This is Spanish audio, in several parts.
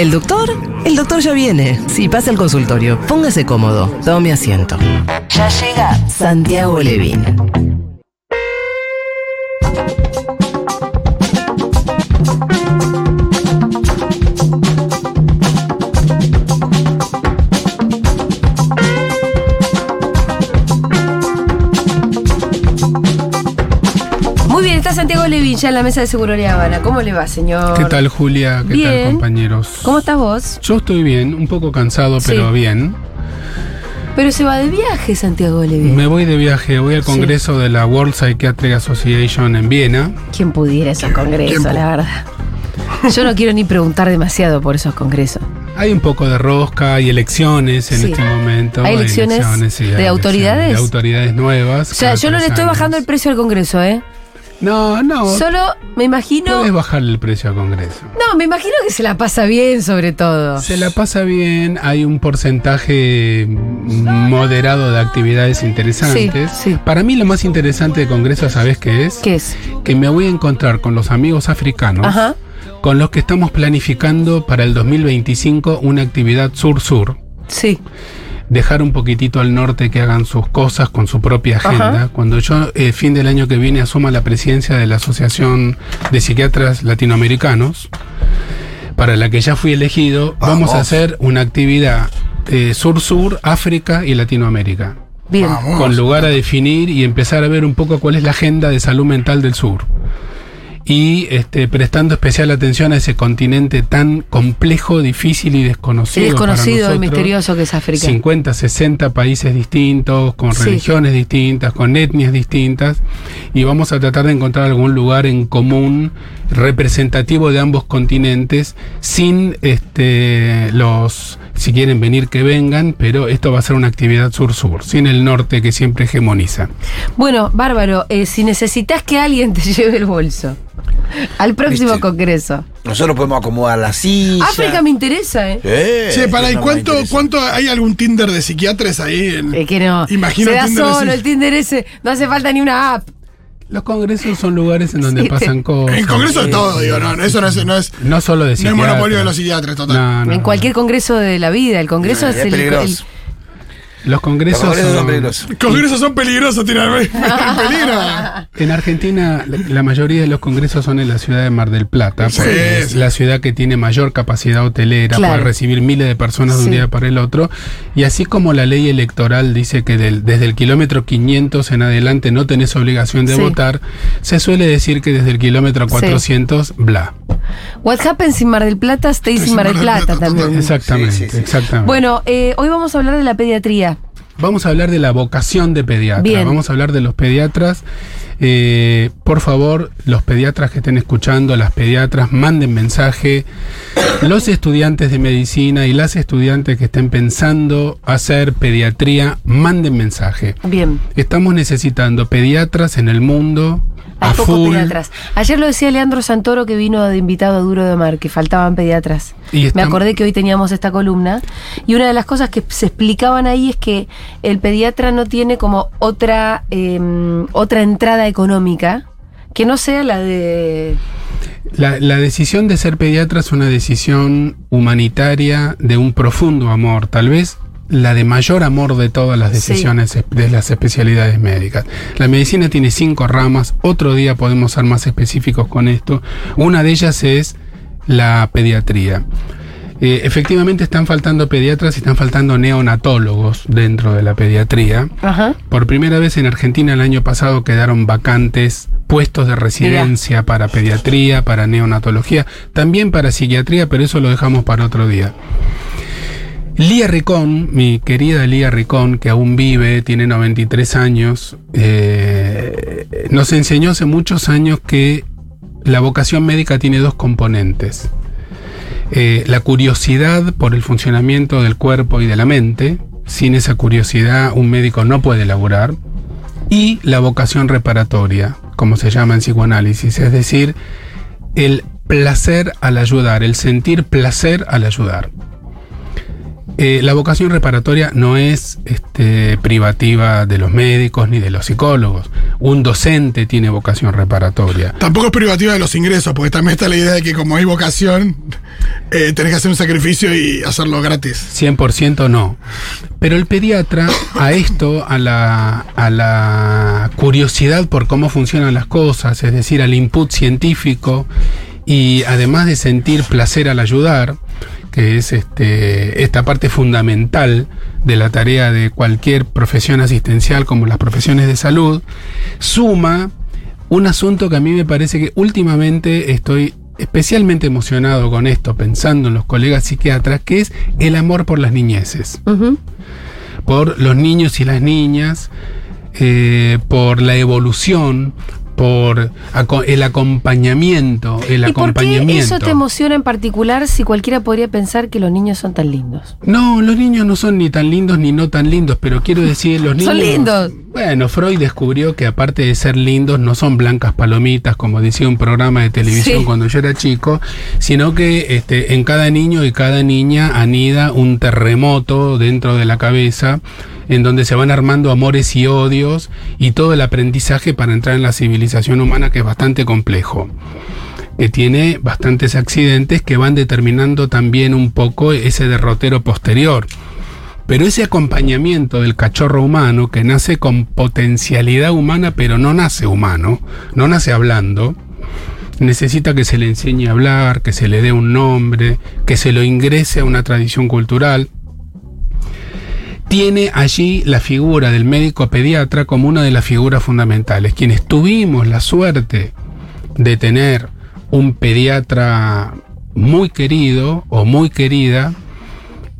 ¿El doctor? El doctor ya viene. Si pasa al consultorio, póngase cómodo, tome asiento. Ya llega Santiago Levin. Ya en la mesa de Seguridad Habana. ¿Cómo le va, señor? ¿Qué tal, Julia? ¿Qué Bien. tal, compañeros? ¿Cómo estás vos? Yo estoy bien, un poco cansado, Sí. pero bien. Pero se va de viaje, Santiago Levin. Me voy de viaje, voy al Sí. congreso de la World Psychiatric Association en Viena. ¿Quién pudiera esos congresos, la verdad? Yo no quiero ni preguntar demasiado por esos congresos. Hay un poco de rosca y elecciones en Sí. este momento. ¿Hay elecciones sí, de hay autoridades? elecciones De autoridades nuevas. O sea, yo no le estoy bajando el precio al congreso, ¿eh? No, no. Solo me imagino. Puedes bajarle el precio al congreso. No, me imagino que se la pasa bien, sobre todo. Se la pasa bien, hay un porcentaje moderado de actividades interesantes. Sí, sí. Para mí lo más interesante de Congreso, ¿sabes qué es? ¿Qué es? Que me voy a encontrar con los amigos africanos, Ajá. con los que estamos planificando para el 2025 una actividad sur-sur. Sí. Dejar un poquitito al norte que hagan sus cosas con su propia agenda. Ajá. Cuando yo, eh, fin del año que viene, asuma la presidencia de la Asociación de Psiquiatras Latinoamericanos, para la que ya fui elegido, vamos, a hacer una actividad eh, sur-sur, África y Latinoamérica. Bien. Con lugar a definir y empezar a ver un poco cuál es la agenda de salud mental del sur. Y este, prestando especial atención a ese continente tan complejo, difícil y desconocido. para desconocido y misterioso que es África. 50, 60 países distintos, con Sí. religiones distintas, con etnias distintas, y vamos a tratar de encontrar algún lugar en común representativo de ambos continentes, sin este, los, si quieren venir, que vengan, pero esto va a ser una actividad sur-sur, sin el norte que siempre hegemoniza. Bueno, bárbaro, eh, si necesitas que alguien te lleve el bolso al próximo Viste. congreso. Nosotros podemos acomodar la silla. África me interesa, ¿eh? Eh, Che, para, ¿y no me cuánto, interesa. cuánto hay algún Tinder de psiquiatras ahí? En, Es que no. Imagino Se el da Tinder solo el Tinder ese. No hace falta ni una app. Los congresos son lugares en donde Sí, pasan cosas. en Congreso de todo, digo, no, no, eso no es, no es, No solo de no es psiquiatras. monopolio de los psiquiatras, total. No, no, en no. cualquier congreso de la vida. El congreso No, es es el. peligroso. Los Los congresos, congresos son, son peligrosos. Congresos son peligrosos, tiran peligro. En Argentina, la- la mayoría de los congresos son en la ciudad de Mar del Plata, Sí, porque es sí. la ciudad que tiene mayor capacidad hotelera, Claro. puede recibir miles de personas de un Sí. día para el otro. Y así como la ley electoral dice que del- desde el kilómetro 500 en adelante no tenés obligación de Sí. votar, se suele decir que desde el kilómetro 400, bla. What happens in Mar del Plata stays in Mar del Plata también. Exactamente, Sí, sí, sí. exactamente. Bueno, eh, hoy vamos a hablar de la pediatría. Vamos a hablar de la vocación de pediatra. Bien. Vamos a hablar de los pediatras. Eh, por favor, los pediatras que estén escuchando, las pediatras, manden mensaje. Los estudiantes de medicina y las estudiantes que estén pensando hacer pediatría, manden mensaje. Bien. Estamos necesitando pediatras en el mundo Hay a pocos pediatras. Ayer lo decía Leandro Santoro que vino de invitado a Duro de Mar, que faltaban pediatras. Y Me acordé que hoy teníamos esta columna. Y una de las cosas que se explicaban ahí es que el pediatra no tiene como otra, eh, otra entrada económica que no sea la de. La, la decisión de ser pediatra es una decisión humanitaria de un profundo amor, tal vez la de mayor amor de todas las decisiones es- de las especialidades médicas. La medicina tiene cinco ramas, otro día podemos ser más específicos con esto. Una de ellas es la pediatría. Eh, efectivamente están faltando pediatras y están faltando neonatólogos dentro de la pediatría. Ajá. Por primera vez en Argentina el año pasado quedaron vacantes puestos de residencia para pediatría, para neonatología, también para psiquiatría, pero eso lo dejamos para otro día. Lía Ricón, mi querida Lía Ricón, que aún vive, tiene 93 años, eh, nos enseñó hace muchos años que la vocación médica tiene dos componentes. Eh, la curiosidad por el funcionamiento del cuerpo y de la mente. Sin esa curiosidad un médico no puede laborar. Y la vocación reparatoria, como se llama en psicoanálisis, es decir, el placer al ayudar, el sentir placer al ayudar. Eh, la vocación reparatoria no es este, privativa de los médicos ni de los psicólogos. Un docente tiene vocación reparatoria. Tampoco es privativa de los ingresos, porque también está la idea de que como hay vocación, eh, tenés que hacer un sacrificio y hacerlo gratis. 100% no. Pero el pediatra a esto, a la, a la curiosidad por cómo funcionan las cosas, es decir, al input científico y además de sentir placer al ayudar, que es este, esta parte fundamental de la tarea de cualquier profesión asistencial como las profesiones de salud, suma un asunto que a mí me parece que últimamente estoy especialmente emocionado con esto, pensando en los colegas psiquiatras, que es el amor por las niñeces, por los niños y las niñas, eh, por la evolución, por el acompañamiento, el ¿Y por qué acompañamiento. eso te emociona en particular si cualquiera podría pensar que los niños son tan lindos? No, los niños no son ni tan lindos ni no tan lindos, pero quiero decir, los niños... Son lindos. Bueno, Freud descubrió que aparte de ser lindos, no son blancas palomitas, como decía un programa de televisión Sí. cuando yo era chico, sino que este, en cada niño y cada niña anida un terremoto dentro de la cabeza, en donde se van armando amores y odios y todo el aprendizaje para entrar en la civilización humana, que es bastante complejo que tiene bastantes accidentes que van determinando también un poco ese derrotero posterior. Pero ese acompañamiento del cachorro humano que nace con potencialidad humana pero no nace humano, no nace hablando, necesita que se le enseñe a hablar, que se le dé un nombre, que se lo ingrese a una tradición cultural. Tiene allí la figura del médico pediatra como una de las figuras fundamentales. Quienes tuvimos la suerte de tener un pediatra muy querido o muy querida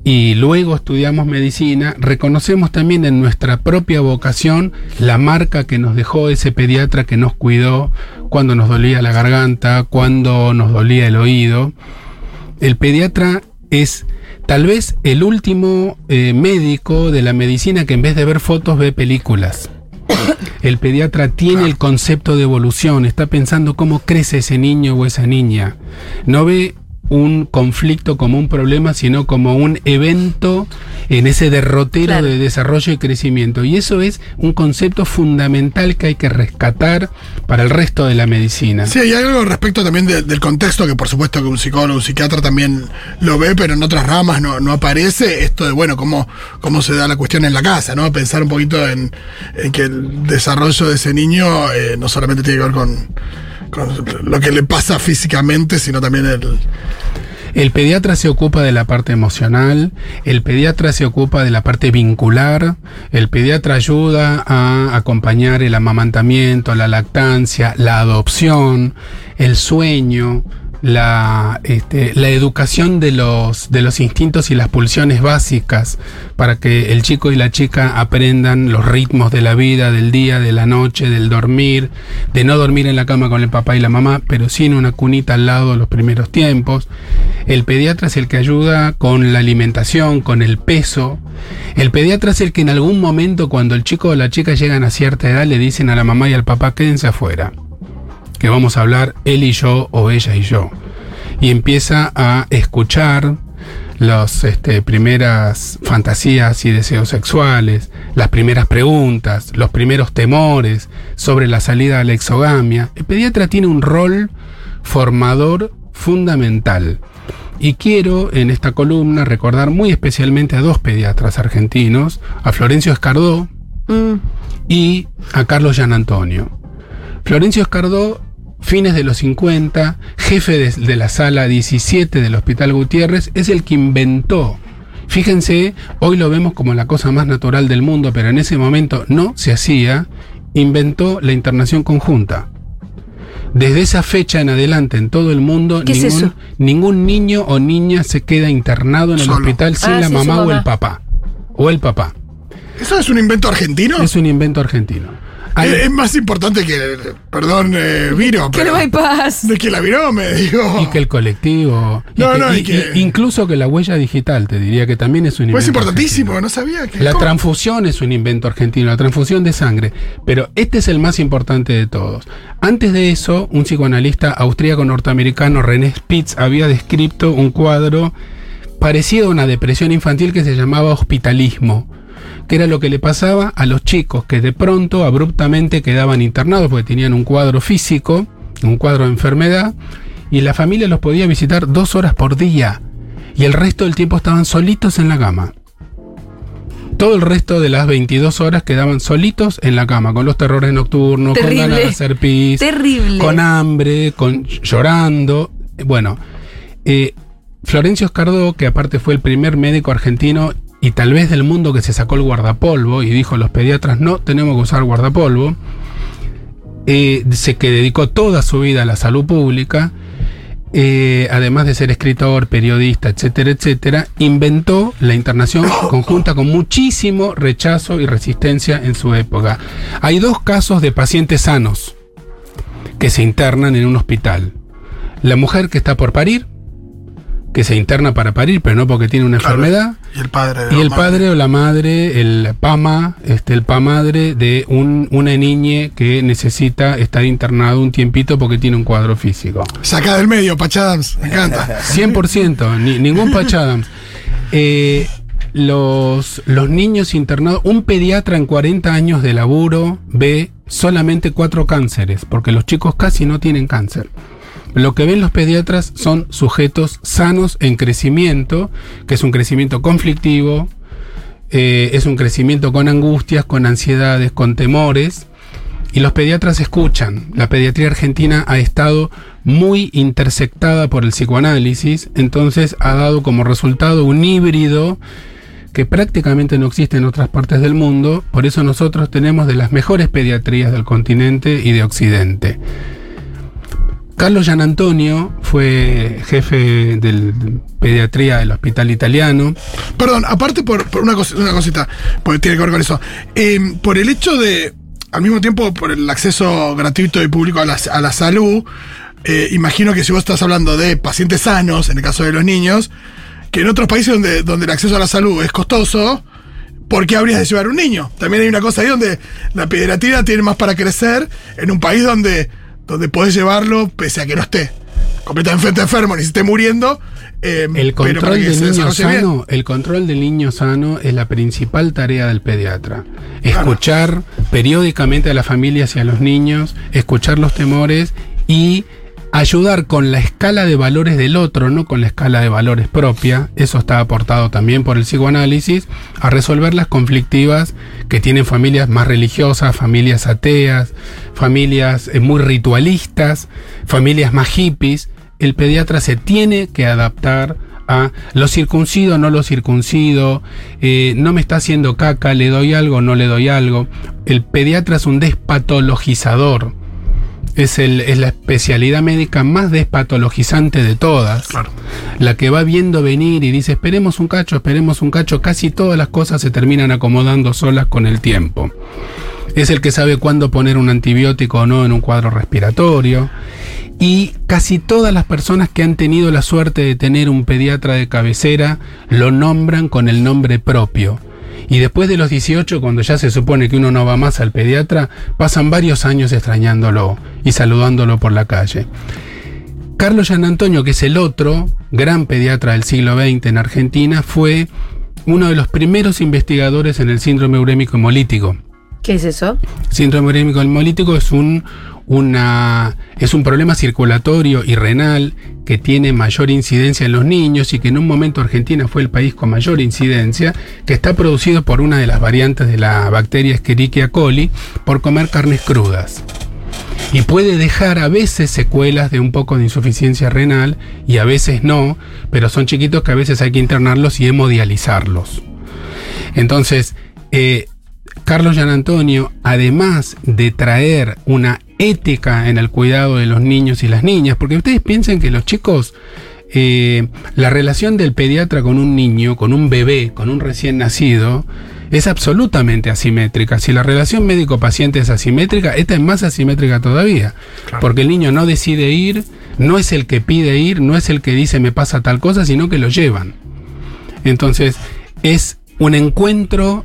y luego estudiamos medicina, reconocemos también en nuestra propia vocación la marca que nos dejó ese pediatra que nos cuidó cuando nos dolía la garganta, cuando nos dolía el oído. El pediatra es tal vez el último eh, médico de la medicina que en vez de ver fotos ve películas. El pediatra tiene el concepto de evolución, está pensando cómo crece ese niño o esa niña. No ve un conflicto como un problema, sino como un evento en ese derrotero Claro. de desarrollo y crecimiento. Y eso es un concepto fundamental que hay que rescatar para el resto de la medicina. Sí, hay algo respecto también de- del contexto que por supuesto que un psicólogo, un psiquiatra también lo ve, pero en otras ramas no, no aparece. Esto de, bueno, cómo, cómo se da la cuestión en la casa, ¿no? Pensar un poquito en, en que el desarrollo de ese niño eh, no solamente tiene que ver con, lo que le pasa físicamente, sino también el... El pediatra se ocupa de la parte emocional, el pediatra se ocupa de la parte vincular, el pediatra ayuda a acompañar el amamantamiento, la lactancia, la adopción, el sueño, la, este, la educación de los, de los instintos y las pulsiones básicas para que el chico y la chica aprendan los ritmos de la vida, del día, de la noche, del dormir, de no dormir en la cama con el papá y la mamá, pero sí en una cunita al lado los primeros tiempos. El pediatra es el que ayuda con la alimentación, con el peso. El pediatra es el que en algún momento cuando el chico o la chica llegan a cierta edad le dicen a la mamá y al papá quédense afuera que vamos a hablar él y yo o ella y yo. Y empieza a escuchar las este, primeras fantasías y deseos sexuales, las primeras preguntas, los primeros temores sobre la salida a la exogamia. El pediatra tiene un rol formador fundamental. Y quiero en esta columna recordar muy especialmente a dos pediatras argentinos, a Florencio Escardó Mm. y a Carlos Gian Antonio. Florencio Escardó, fines de los 50, jefe de, de la sala 17 del Hospital Gutiérrez, es el que inventó. Fíjense, hoy lo vemos como la cosa más natural del mundo, pero en ese momento no se hacía, inventó la internación conjunta. Desde esa fecha en adelante en todo el mundo, ¿Qué es ningún, niño o niña se queda internado en el hospital sin Ah, la su mamá o mamá. el papá. O el papá. ¿Eso es un invento argentino? Es un invento argentino. Hay- Eh, es más importante que, perdón, eh, Viro, Que pero... no hay paz. De que la Viro me digo... Y que el colectivo. y No, que- no, y y- que- incluso que la huella digital, te diría que también es un Pues es invento. importantísimo, argentino. no sabía que... La ¿cómo? transfusión es un invento argentino, la transfusión de sangre. Pero este es el más importante de todos. Antes de eso, un psicoanalista austríaco norteamericano, René Spitz, había descrito un cuadro parecido a una depresión infantil que se llamaba hospitalismo que era lo que le pasaba a los chicos que de pronto abruptamente quedaban internados porque tenían un cuadro físico, un cuadro de enfermedad, y la familia los podía visitar dos horas por día y el resto del tiempo estaban solitos en la cama. Todo el resto de las 22 horas quedaban solitos en la cama, con los terrores nocturnos, con ganas de hacer pis, Terrible. con hambre, con llorando. Bueno, eh, Florencio Escardó, que aparte fue el primer médico argentino y tal vez del mundo que se sacó el guardapolvo y dijo los pediatras no tenemos que usar guardapolvo, eh, se que dedicó toda su vida a la salud pública, eh, además de ser escritor, periodista, etcétera, etcétera, inventó la internación conjunta con muchísimo rechazo y resistencia en su época. Hay dos casos de pacientes sanos que se internan en un hospital. La mujer que está por parir, que se interna para parir, pero no porque tiene una Claro. enfermedad, Y el padre. y el Omar. padre o la madre, el PAMA, este, el PAMadre de un, una niña que necesita estar internado un tiempito porque tiene un cuadro físico. Saca del medio, Pachadams. Me encanta. 100%, ni- ningún Patch Adams. Eh, los, los niños internados, un pediatra en 40 años de laburo ve solamente cuatro cánceres, porque los chicos casi no tienen cáncer. Lo que ven los pediatras son sujetos sanos en crecimiento, que es un crecimiento conflictivo, eh, es un crecimiento con angustias, con ansiedades, con temores. Y los pediatras escuchan. La pediatría argentina ha estado muy intersectada por el psicoanálisis, entonces ha dado como resultado un híbrido que prácticamente no existe en otras partes del mundo, por eso nosotros tenemos de las mejores pediatrías del continente y de Occidente. Carlos Gian Antonio fue jefe de pediatría del hospital italiano. Perdón, aparte por, una, cosita, porque tiene que ver con eso. Eh, por el hecho de, al mismo tiempo, por el acceso gratuito y público a la, a la salud, eh, imagino que si vos estás hablando de pacientes sanos, en el caso de los niños, que en otros países donde, donde el acceso a la salud es costoso, ¿por qué habrías de llevar un niño? También hay una cosa ahí donde la pediatría tiene más para crecer en un país donde, donde podés llevarlo pese a que no esté completamente enfermo ni se esté muriendo. eh, El control del niño sano, el control del niño sano es la principal tarea del pediatra. Escuchar periódicamente a las familias y a los niños, escuchar los temores y ayudar con la escala de valores del otro, no con la escala de valores propia, eso está aportado también por el psicoanálisis, a resolver las conflictivas que tienen familias más religiosas, familias ateas, familias eh, muy ritualistas, familias más hippies. El pediatra se tiene que adaptar a lo circuncido, no lo circuncido, eh, no me está haciendo caca, le doy algo, no le doy algo. El pediatra es un despatologizador. Es, el, es la especialidad médica más despatologizante de todas. Claro. La que va viendo venir y dice, esperemos un cacho, esperemos un cacho. Casi todas las cosas se terminan acomodando solas con el tiempo. Es el que sabe cuándo poner un antibiótico o no en un cuadro respiratorio. Y casi todas las personas que han tenido la suerte de tener un pediatra de cabecera lo nombran con el nombre propio. Y después de los 18, cuando ya se supone que uno no va más al pediatra, pasan varios años extrañándolo y saludándolo por la calle. Carlos Gian Antonio, que es el otro gran pediatra del siglo XX en Argentina, fue uno de los primeros investigadores en el síndrome urémico hemolítico. ¿Qué es eso? Síndrome urémico hemolítico es un, una, es un problema circulatorio y renal que tiene mayor incidencia en los niños y que en un momento Argentina fue el país con mayor incidencia, que está producido por una de las variantes de la bacteria Escherichia coli por comer carnes crudas. Y puede dejar a veces secuelas de un poco de insuficiencia renal y a veces no, pero son chiquitos que a veces hay que internarlos y hemodializarlos. Entonces, eh, Carlos Gian Antonio, además de traer una ética en el cuidado de los niños y las niñas, porque ustedes piensen que los chicos, eh, la relación del pediatra con un niño, con un bebé, con un recién nacido, es absolutamente asimétrica. Si la relación médico-paciente es asimétrica, esta es más asimétrica todavía, porque el niño no decide ir, no es el que pide ir, no es el que dice me pasa tal cosa, sino que lo llevan. Entonces, es un encuentro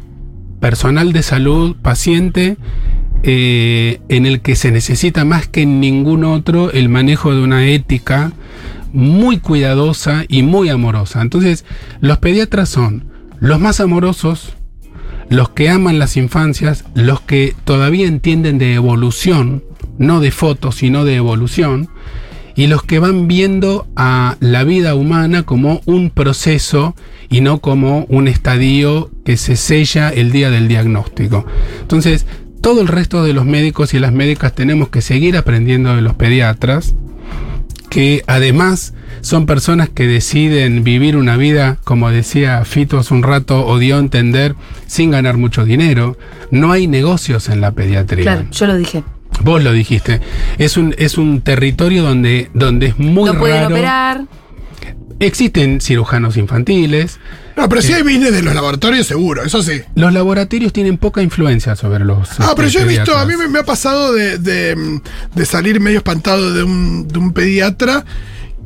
personal de salud, paciente, eh, en el que se necesita más que en ningún otro el manejo de una ética muy cuidadosa y muy amorosa. Entonces, los pediatras son los más amorosos, los que aman las infancias, los que todavía entienden de evolución, no de fotos, sino de evolución, y los que van viendo a la vida humana como un proceso y no como un estadio que se sella el día del diagnóstico. Entonces, todo el resto de los médicos y las médicas tenemos que seguir aprendiendo de los pediatras, que además son personas que deciden vivir una vida, como decía Fito hace un rato, o dio a entender, sin ganar mucho dinero. No hay negocios en la pediatría. Claro, yo lo dije. Vos lo dijiste. Es un, es un territorio donde, donde es muy no pueden operar. Existen cirujanos infantiles. No, pero si Eh, hay business de los laboratorios, seguro, eso sí. Los laboratorios tienen poca influencia sobre los. Ah, pero este, yo he visto, a mí me, me ha pasado de, de, de salir medio espantado de un, de un pediatra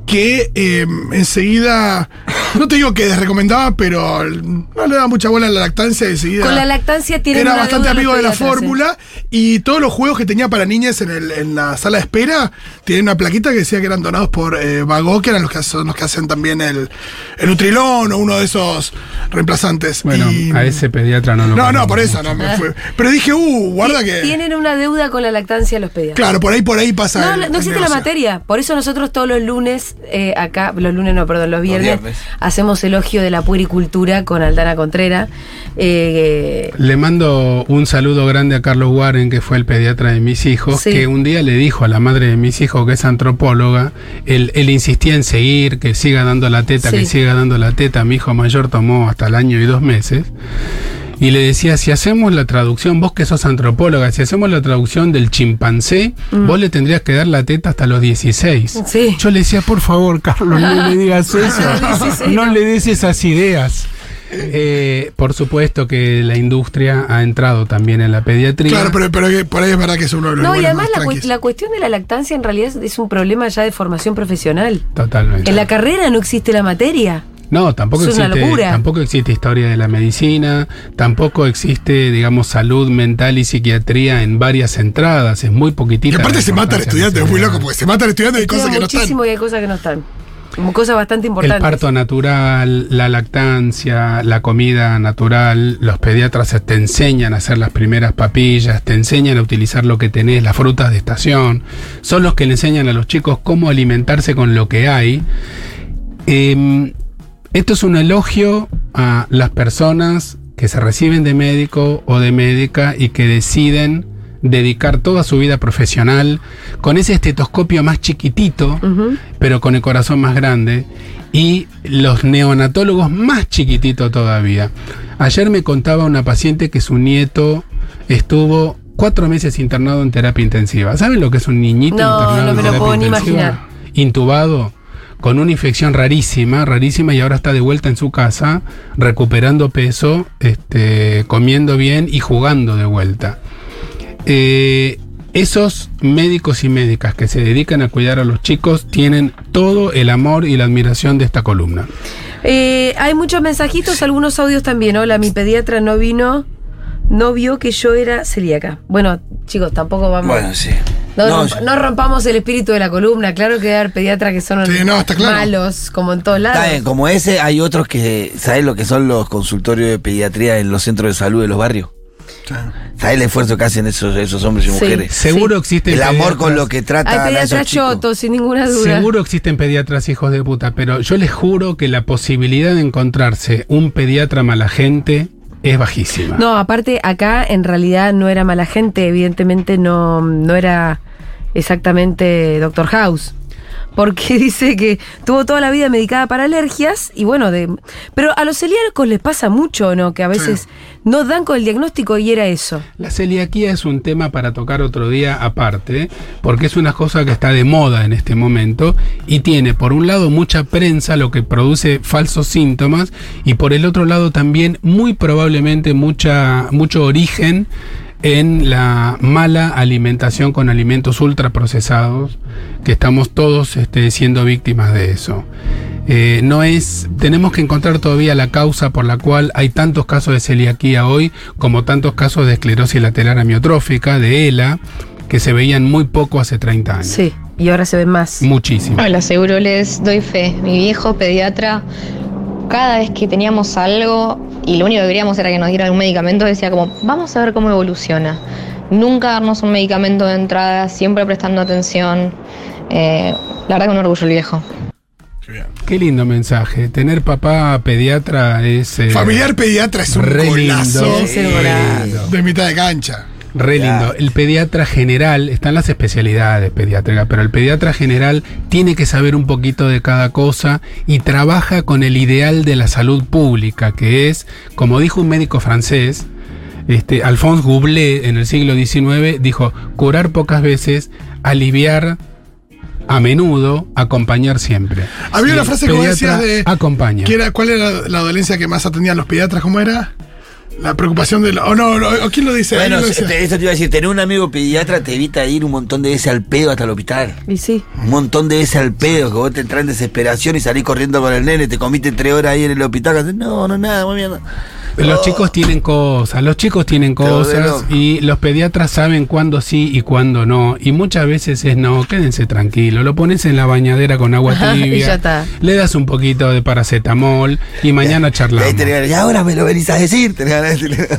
que eh, enseguida, no te digo que desrecomendaba, pero no le daba mucha bola a la lactancia y enseguida... Con la lactancia tienen Era bastante amigo de la fórmula y todos los juegos que tenía para niñas en, el- en la sala de espera tienen una plaquita que decía que eran donados por eh, Vago, que eran los que son los que hacen también el, el Nutrilón o uno de esos reemplazantes. Bueno, Y- a ese pediatra no lo No, no, por eso mucho. no me fue. Pero dije, uh, guarda que. Tienen una deuda con la lactancia los pediatras. Claro, por ahí, por ahí pasa. No, el- no el existe la materia. Por eso nosotros todos los lunes, eh, acá, los lunes no, perdón, los viernes, viernes. hacemos elogio de la puericultura con Aldana Contrera. Eh, Le mando un saludo grande a Carlos Warren, que fue el pediatra de mis hijos, Sí. que un día le dijo a la madre de mis hijos, que es antropóloga, él, él insistía en seguir, que siga dando la teta, Sí. que siga dando la teta. Mi hijo mayor tomó hasta el año y dos meses. Y le decía, si hacemos la traducción, vos que sos antropóloga, si hacemos la traducción del chimpancé, vos le tendrías que dar la teta hasta los 16. Mm. Sí. Yo le decía, por favor, Carlos, no le digas eso. 16, no le des esas ideas. Eh, por supuesto que la industria ha entrado también en la pediatría. Claro, pero, pero que por ahí es verdad que es uno de los no, y además más la, cu- la cuestión de la lactancia en realidad es- es un problema ya de formación profesional. Totalmente. En la carrera no existe la materia. No, tampoco es una existe, locura. tampoco existe historia de la medicina, tampoco existe, digamos, salud mental y psiquiatría en varias entradas, es muy Y poquitita. aparte la se mata al importancia estudiante, que es muy loco, porque se mata al estudiante y hay cosas que no están. muchísimo y hay cosas que no están. Como cosas bastante importantes. El parto natural, la lactancia, la comida natural, los pediatras te enseñan a hacer las primeras papillas, te enseñan a utilizar lo que tenés, las frutas de estación, son los que le enseñan a los chicos cómo alimentarse con lo que hay. Em, esto es un elogio a las personas que se reciben de médico o de médica y que deciden dedicar toda su vida profesional con ese estetoscopio más chiquitito, pero con el corazón más grande, y los neonatólogos más chiquititos todavía. Ayer me contaba una paciente que su nieto estuvo cuatro meses internado en terapia intensiva. ¿Saben lo que es un niñito No, internado no en me lo puedo ni imaginar. Intubado con una infección rarísima, rarísima, y ahora está de vuelta en su casa, recuperando peso, este, comiendo bien y jugando de vuelta. Eh, esos médicos y médicas que se dedican a cuidar a los chicos tienen todo el amor y la admiración de esta columna. Eh, hay muchos mensajitos, algunos audios también. Hola, mi pediatra no vino, no vio que yo era celíaca. Bueno, chicos, tampoco vamos. Bueno, sí. No, No, romp- no rompamos el espíritu de la columna. Claro que debe haber pediatras que son Sí, no, está claro. malos, como en todos lados. Está bien, como ese, hay otros que, ¿sabes lo que son los consultorios de pediatría en los centros de salud de los barrios? ¿Sabes el esfuerzo que hacen esos, esos hombres y Sí. mujeres? Seguro existen El amor con lo que Hay tratan a esos pediatras chotos, sin ninguna duda. Seguro existen pediatras hijos de puta, pero yo les juro que la posibilidad de encontrarse un pediatra mala gente es bajísima. No, aparte acá en realidad no era mala gente, evidentemente no, no era exactamente Doctor House. Porque dice que tuvo toda la vida medicada para alergias y bueno, de, pero a los celíacos les pasa mucho, ¿no? Que a veces no dan con el diagnóstico y era eso. La celiaquía es un tema para tocar otro día aparte, porque es una cosa que está de moda en este momento y tiene por un lado mucha prensa, lo que produce falsos síntomas, y por el otro lado también muy probablemente mucha, mucho origen en la mala alimentación con alimentos ultraprocesados, que estamos todos este, siendo víctimas de eso. Eh, no es, tenemos que encontrar todavía la causa por la cual hay tantos casos de celiaquía hoy, como tantos casos de esclerosis lateral amiotrófica, de ELA, que se veían muy poco hace 30 años. Sí, y ahora se ven más. Muchísimo. Hola, seguro les doy fe. Mi viejo pediatra, cada vez que teníamos algo y lo único que queríamos era que nos diera un medicamento, decía como, vamos a ver cómo evoluciona. Nunca darnos un medicamento de entrada, siempre prestando atención. Eh, la verdad que un orgullo el viejo. Qué lindo mensaje. Tener papá pediatra es. eh, Familiar pediatra es un re golazo lindo. De mitad de cancha. Re lindo. El pediatra general, están las especialidades pediátricas, pero el pediatra general tiene que saber un poquito de cada cosa y trabaja con el ideal de la salud pública, que es, como dijo un médico francés, este, Alphonse Goubelet en el siglo XIX, dijo, curar pocas veces, aliviar a menudo, acompañar siempre. Había Y una frase que decías de. Acompaña. ¿qué era, ¿Cuál era la dolencia que más atendían los pediatras? ¿Cómo era? La preocupación de. la- oh, no, no, ¿o ¿quién lo dice? Bueno, eso te iba a decir, tener un amigo pediatra te evita ir un montón de veces al pedo hasta el hospital. Y sí. Un montón de veces al pedo, que vos te entras en desesperación y salís corriendo con el nene, te comiste tres horas ahí en el hospital, que haces, no, no, nada, muy bien. Los Oh. chicos tienen cosas, los chicos tienen cosas y los pediatras saben cuándo sí y cuándo no. Y muchas veces es no, quédense tranquilos, lo pones en la bañadera con agua y tibia, ya está. le das un poquito de paracetamol y mañana charlamos. y ahora me lo venís a decir.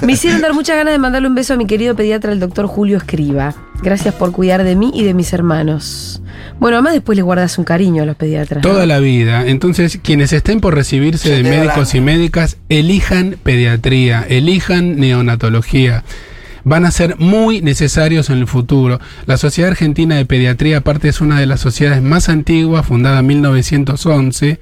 Me hicieron dar muchas ganas de mandarle un beso a mi querido pediatra, el doctor Julio Escriba. Gracias por cuidar de mí y de mis hermanos. Bueno, además después les guardas un cariño a los pediatras. ¿no? Toda la vida. Entonces, quienes estén por recibirse Yo de médicos y médicas, elijan pediatría, elijan neonatología. Van a ser muy necesarios en el futuro. La Sociedad Argentina de Pediatría, aparte, es una de las sociedades más antiguas, fundada en 1911,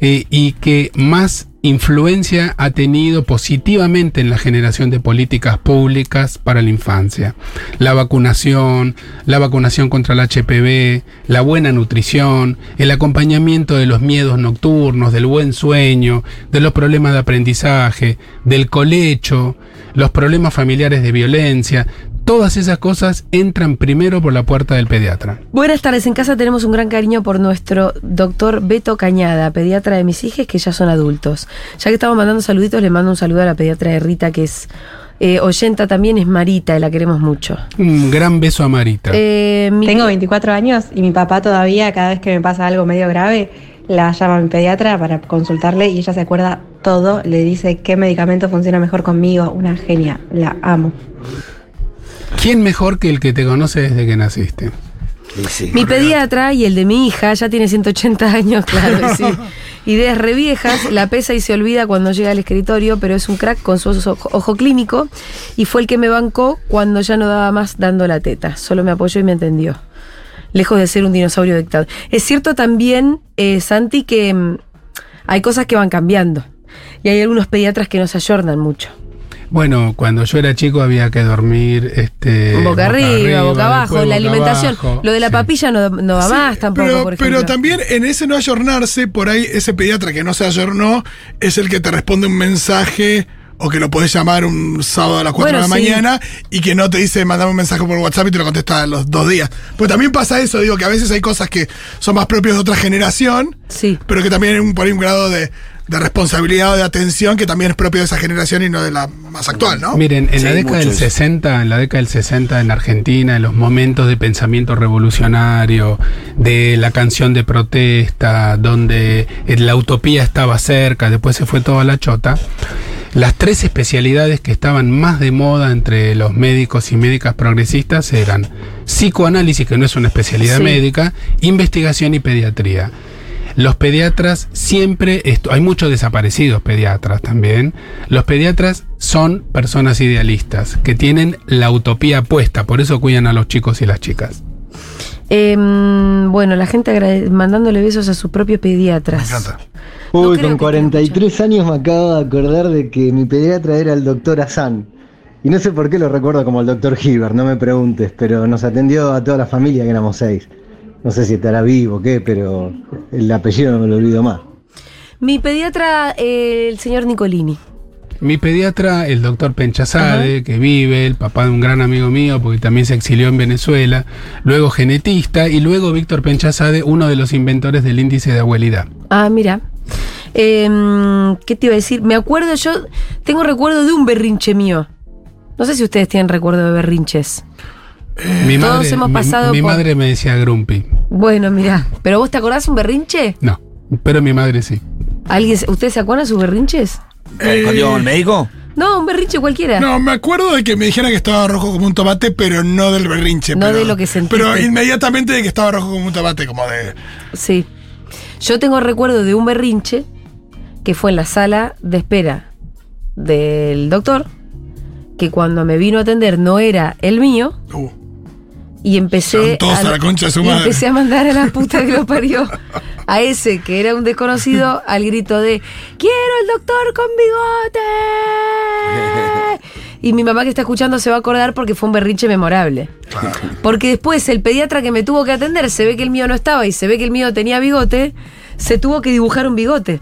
eh, y que más influencia ha tenido positivamente en la generación de políticas públicas para la infancia. La vacunación, la vacunación contra el HPV, la buena nutrición, el acompañamiento de los miedos nocturnos, del buen sueño, de los problemas de aprendizaje, del colecho, los problemas familiares de violencia, todas esas cosas entran primero por la puerta del pediatra. Buenas tardes, en casa tenemos un gran cariño por nuestro doctor Beto Cañada, pediatra de mis hijas que ya son adultos. Ya que estamos mandando saluditos, le mando un saludo a la pediatra de Rita, que es eh, oyenta también, es Marita, y la queremos mucho. Un gran beso a Marita. Eh, mi- Tengo 24 años y mi papá todavía, cada vez que me pasa algo medio grave, la llama a mi pediatra para consultarle y ella se acuerda todo, le dice qué medicamento funciona mejor conmigo. Una genia, la amo. ¿Quién mejor que el que te conoce desde que naciste? Sí, sí. Mi pediatra y el de mi hija ya tiene 180 años, claro, sí. Ideas reviejas, la pesa y se olvida cuando llega al escritorio, pero es un crack con su ojo, ojo clínico y fue el que me bancó cuando ya no daba más dando la teta. Solo me apoyó y me entendió. Lejos de ser un dinosaurio dictado. Es cierto también, eh, Santi, que mm, hay cosas que van cambiando. Y hay algunos pediatras que nos ayornan mucho. Bueno, cuando yo era chico había que dormir este, Boca, arriba, boca abajo, la alimentación. abajo. Lo de la Sí. papilla no, no va Sí, más tampoco, pero, por ejemplo. pero también en ese no ayornarse, por ahí ese pediatra que no se ayornó es el que te responde un mensaje o que lo podés llamar un sábado a las 4 Bueno, de la sí. mañana y que no te dice mandame un mensaje por WhatsApp y te lo contesta a los dos días. Pues también pasa eso, digo que a veces hay cosas que son más propias de otra generación, Sí. pero que también hay un, por ahí un grado de, de responsabilidad o de atención que también es propio de esa generación y no de la más actual, ¿no? Miren, en Sí, la década del muchos. 60, en la década del 60 en Argentina, en los momentos de pensamiento revolucionario, de la canción de protesta, donde la utopía estaba cerca, después se fue toda la chota. Las tres especialidades que estaban más de moda entre los médicos y médicas progresistas eran psicoanálisis, que no es una especialidad Sí. médica, investigación y pediatría. Los pediatras siempre, esto, hay muchos desaparecidos pediatras también. Los pediatras son personas idealistas que tienen la utopía puesta, por eso cuidan a los chicos y las chicas. Em, bueno, la gente mandándole besos a sus propios pediatras. Me encanta. Uy, con que 43 años me acabo de acordar de que mi pediatra era el doctor Hassan. Y no sé por qué lo recuerdo como el doctor Hilbert, no me preguntes, pero nos atendió a toda la familia, que éramos seis. No sé si estará vivo o qué, pero el apellido no me lo olvido más. Mi pediatra, eh, el señor Nicolini. Mi pediatra, el doctor Penchazade, que vive, el papá de un gran amigo mío, porque también se exilió en Venezuela, luego genetista, y luego Víctor Penchazade, uno de los inventores del índice de abuelidad. Ah, mira. Em, ¿Qué te iba a decir? Me acuerdo, yo tengo recuerdo de un berrinche mío. No sé si ustedes tienen recuerdo de berrinches. Mi todos madre, hemos mi- pasado mi por- madre me decía Grumpy. Bueno, mira. ¿Pero vos te acordás un berrinche? No, pero mi madre sí. ¿Alguien, se- ¿Ustedes se acuerdan de sus berrinches? Eh, ¿Cuando íbamos al médico? No, un berrinche cualquiera. No, me acuerdo de que me dijeran que estaba rojo como un tomate, pero no del berrinche. No pero- de lo que sentiste. Pero inmediatamente de que estaba rojo como un tomate, como de. Sí. Yo tengo recuerdo de un berrinche que fue en la sala de espera del doctor, que cuando me vino a atender no era el mío, Uh, y empecé todos a la concha de su y madre. empecé a mandar a la puta que lo parió a ese que era un desconocido al grito de quiero el doctor con bigote y mi mamá que está escuchando se va a acordar porque fue un berrinche memorable. Porque después el pediatra que me tuvo que atender se ve que el mío no estaba y se ve que el mío tenía bigote se tuvo que dibujar un bigote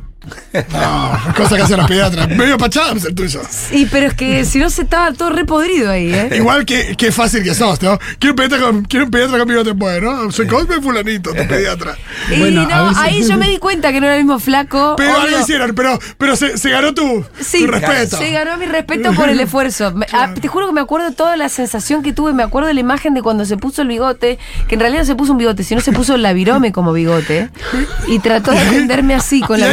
no, cosa que hacen los pediatras. Medio pachams el tuyo. y pero es que si no se estaba todo repodrido ahí ¿eh? Igual que, que fácil que sos, ¿no? Quiero un pediatra, con, quiero un pediatra conmigo te puede, ¿no? Soy Cosme Fulanito, tu pediatra. y Bueno, no, veces- ahí yo me di cuenta que no era el mismo flaco Pero algo hicieron, pero, pero se, se ganó tu, Sí, tu respeto. se ganó mi respeto por el esfuerzo. Ah, te juro que me acuerdo de toda la sensación que tuve, me acuerdo de la imagen de cuando se puso el bigote, que en realidad no se puso un bigote, sino se puso la virome como bigote, y trató de atenderme así con y la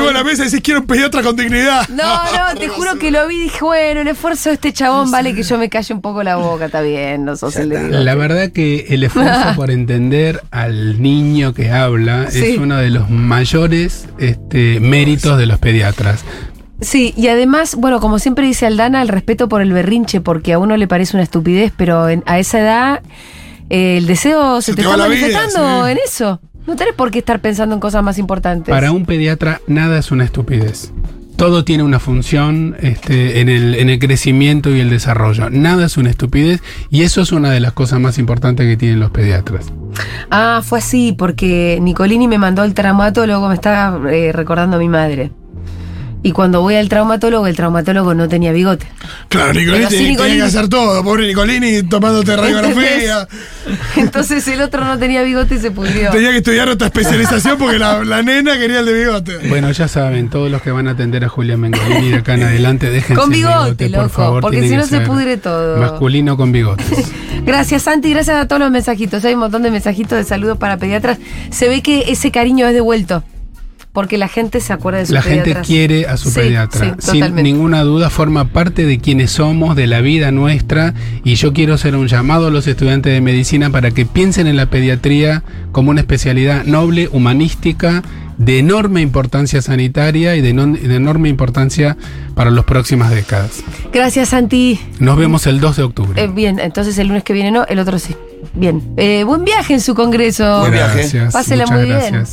de la mesa y decís, quiero un pediatra con dignidad. No, no, te juro que lo vi y dije, bueno, el esfuerzo de este chabón vale que yo me calle un poco la boca, está bien, no sos el de. La verdad que el esfuerzo por entender al niño que habla Sí. es uno de los mayores este, méritos de los pediatras. Sí, y además, bueno, como siempre dice Aldana, el respeto por el berrinche, porque a uno le parece una estupidez, pero en- a esa edad eh, el deseo se, Se te, te está vida, manifestando sí. en eso. No tenés por qué estar pensando en cosas más importantes. Para un pediatra nada es una estupidez. Todo tiene una función este, en, el, en el crecimiento y el desarrollo. Nada es una estupidez y eso es una de las cosas más importantes que tienen los pediatras. Ah, fue así, porque Nicolini me mandó al traumatólogo, me está eh, recordando a mi madre. Y cuando voy al traumatólogo, el traumatólogo no tenía bigote. Claro, Nicolini sí, tenía Nicolini. que hacer todo. Pobre Nicolini tomándote radiografía. Entonces el otro no tenía bigote y se pudrió. tenía que estudiar otra especialización porque la, la nena quería el de bigote. Bueno, ya saben, todos los que van a atender a Julia Mengolini de acá en adelante, déjense Con bigote, por loco, favor, porque si no se pudre todo. Masculino con bigotes. Gracias, Santi. Gracias a todos los mensajitos. Hay un montón de mensajitos de saludos para pediatras. Se ve que ese cariño es devuelto. Porque la gente se acuerda de sus La gente pediatras. quiere a su Sí, pediatra. sí, Sin totalmente. ninguna duda forma parte de quienes somos, de la vida nuestra. Y yo quiero hacer un llamado a los estudiantes de medicina para que piensen en la pediatría como una especialidad noble, humanística, de enorme importancia sanitaria y de, enorme importancia para las próximas décadas. Gracias, Santi. Nos vemos el 2 de octubre. Eh, bien, entonces el lunes que viene no, el otro sí. Bien. Eh, buen viaje en su congreso. Buen viaje. Gracias, Pásela muchas muy bien. gracias.